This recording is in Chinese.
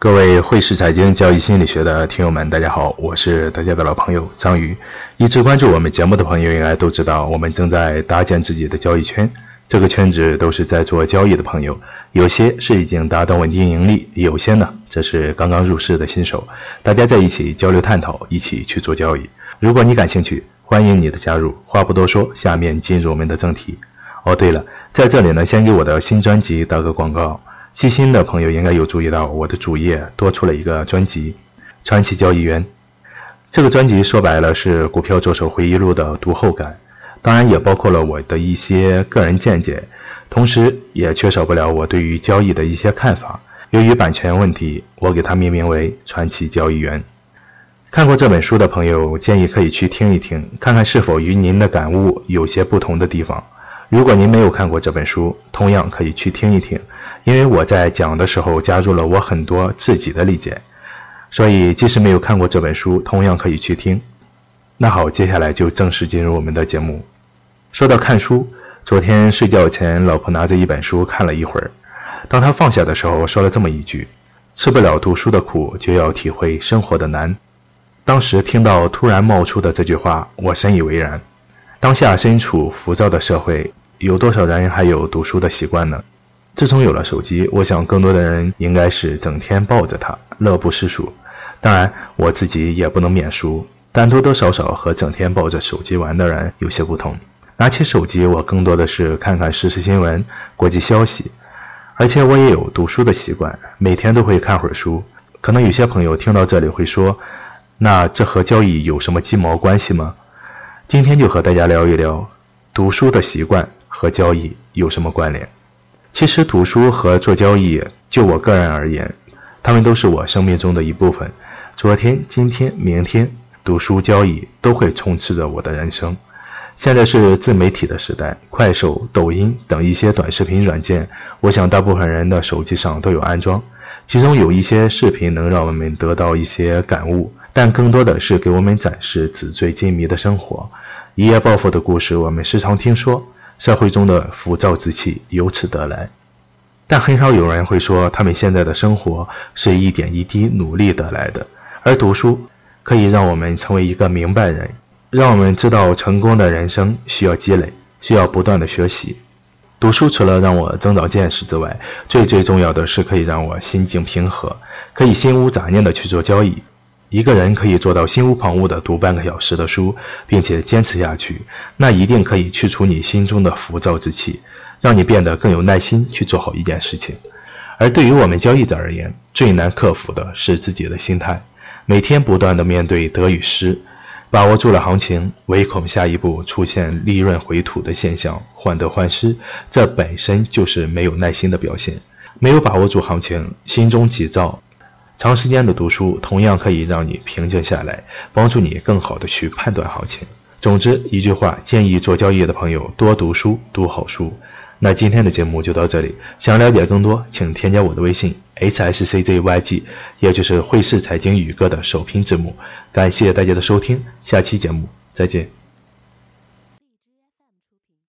各位汇市财经交易心理学的听友们，大家好，我是大家的老朋友张宇。一直关注我们节目的朋友应该都知道，我们正在搭建自己的交易圈。这个圈子都是在做交易的朋友，有些是已经达到稳定盈利，有些呢则是刚刚入市的新手。大家在一起交流探讨，一起去做交易。如果你感兴趣，欢迎你的加入。话不多说，下面进入我们的正题。哦，对了，在这里呢，先给我的新专辑打个广告。细心的朋友应该有注意到，我的主页多出了一个专辑《传奇交易员》。这个专辑说白了是股票作手回忆录的读后感，当然也包括了我的一些个人见解，同时也缺少不了我对于交易的一些看法。由于版权问题，我给它命名为《传奇交易员》。看过这本书的朋友，建议可以去听一听，看看是否与您的感悟有些不同的地方。如果您没有看过这本书，同样可以去听一听，因为我在讲的时候加入了我很多自己的理解，所以即使没有看过这本书，同样可以去听。那好，接下来就正式进入我们的节目。说到看书，昨天睡觉前，老婆拿着一本书看了一会儿，当她放下的时候，说了这么一句：“吃不了读书的苦，就要体会生活的难。”当时听到突然冒出的这句话，我深以为然。当下身处浮躁的社会。有多少人还有读书的习惯呢？自从有了手机，我想更多的人应该是整天抱着它，乐不思蜀。当然，我自己也不能免俗，但多多少少和整天抱着手机玩的人有些不同。拿起手机，我更多的是看看时事新闻、国际消息，而且我也有读书的习惯，每天都会看会儿书。可能有些朋友听到这里会说：“那这和交易有什么鸡毛关系吗？”今天就和大家聊一聊读书的习惯。和交易有什么关联？其实读书和做交易，就我个人而言，他们都是我生命中的一部分。昨天、今天、明天，读书、交易都会充斥着我的人生。现在是自媒体的时代，快手、抖音等一些短视频软件，我想大部分人的手机上都有安装。其中有一些视频能让我们得到一些感悟，但更多的是给我们展示纸醉金迷的生活。一夜暴富的故事，我们时常听说。社会中的浮躁之气由此得来，但很少有人会说他们现在的生活是一点一滴努力得来的。而读书可以让我们成为一个明白人，让我们知道成功的人生需要积累，需要不断的学习。读书除了让我增长见识之外，最最重要的是可以让我心境平和，可以心无杂念的去做交易。一个人可以做到心无旁骛地读半个小时的书，并且坚持下去，那一定可以去除你心中的浮躁之气，让你变得更有耐心去做好一件事情。而对于我们交易者而言，最难克服的是自己的心态，每天不断地面对得与失，把握住了行情，唯恐下一步出现利润回吐的现象，患得患失，这本身就是没有耐心的表现。没有把握住行情，心中急躁。长时间的读书同样可以让你平静下来，帮助你更好的去判断行情。总之一句话，建议做交易的朋友多读书，读好书。那今天的节目就到这里，想了解更多，请添加我的微信 h s c z y g，也就是汇市财经宇哥的首拼字母。感谢大家的收听，下期节目再见。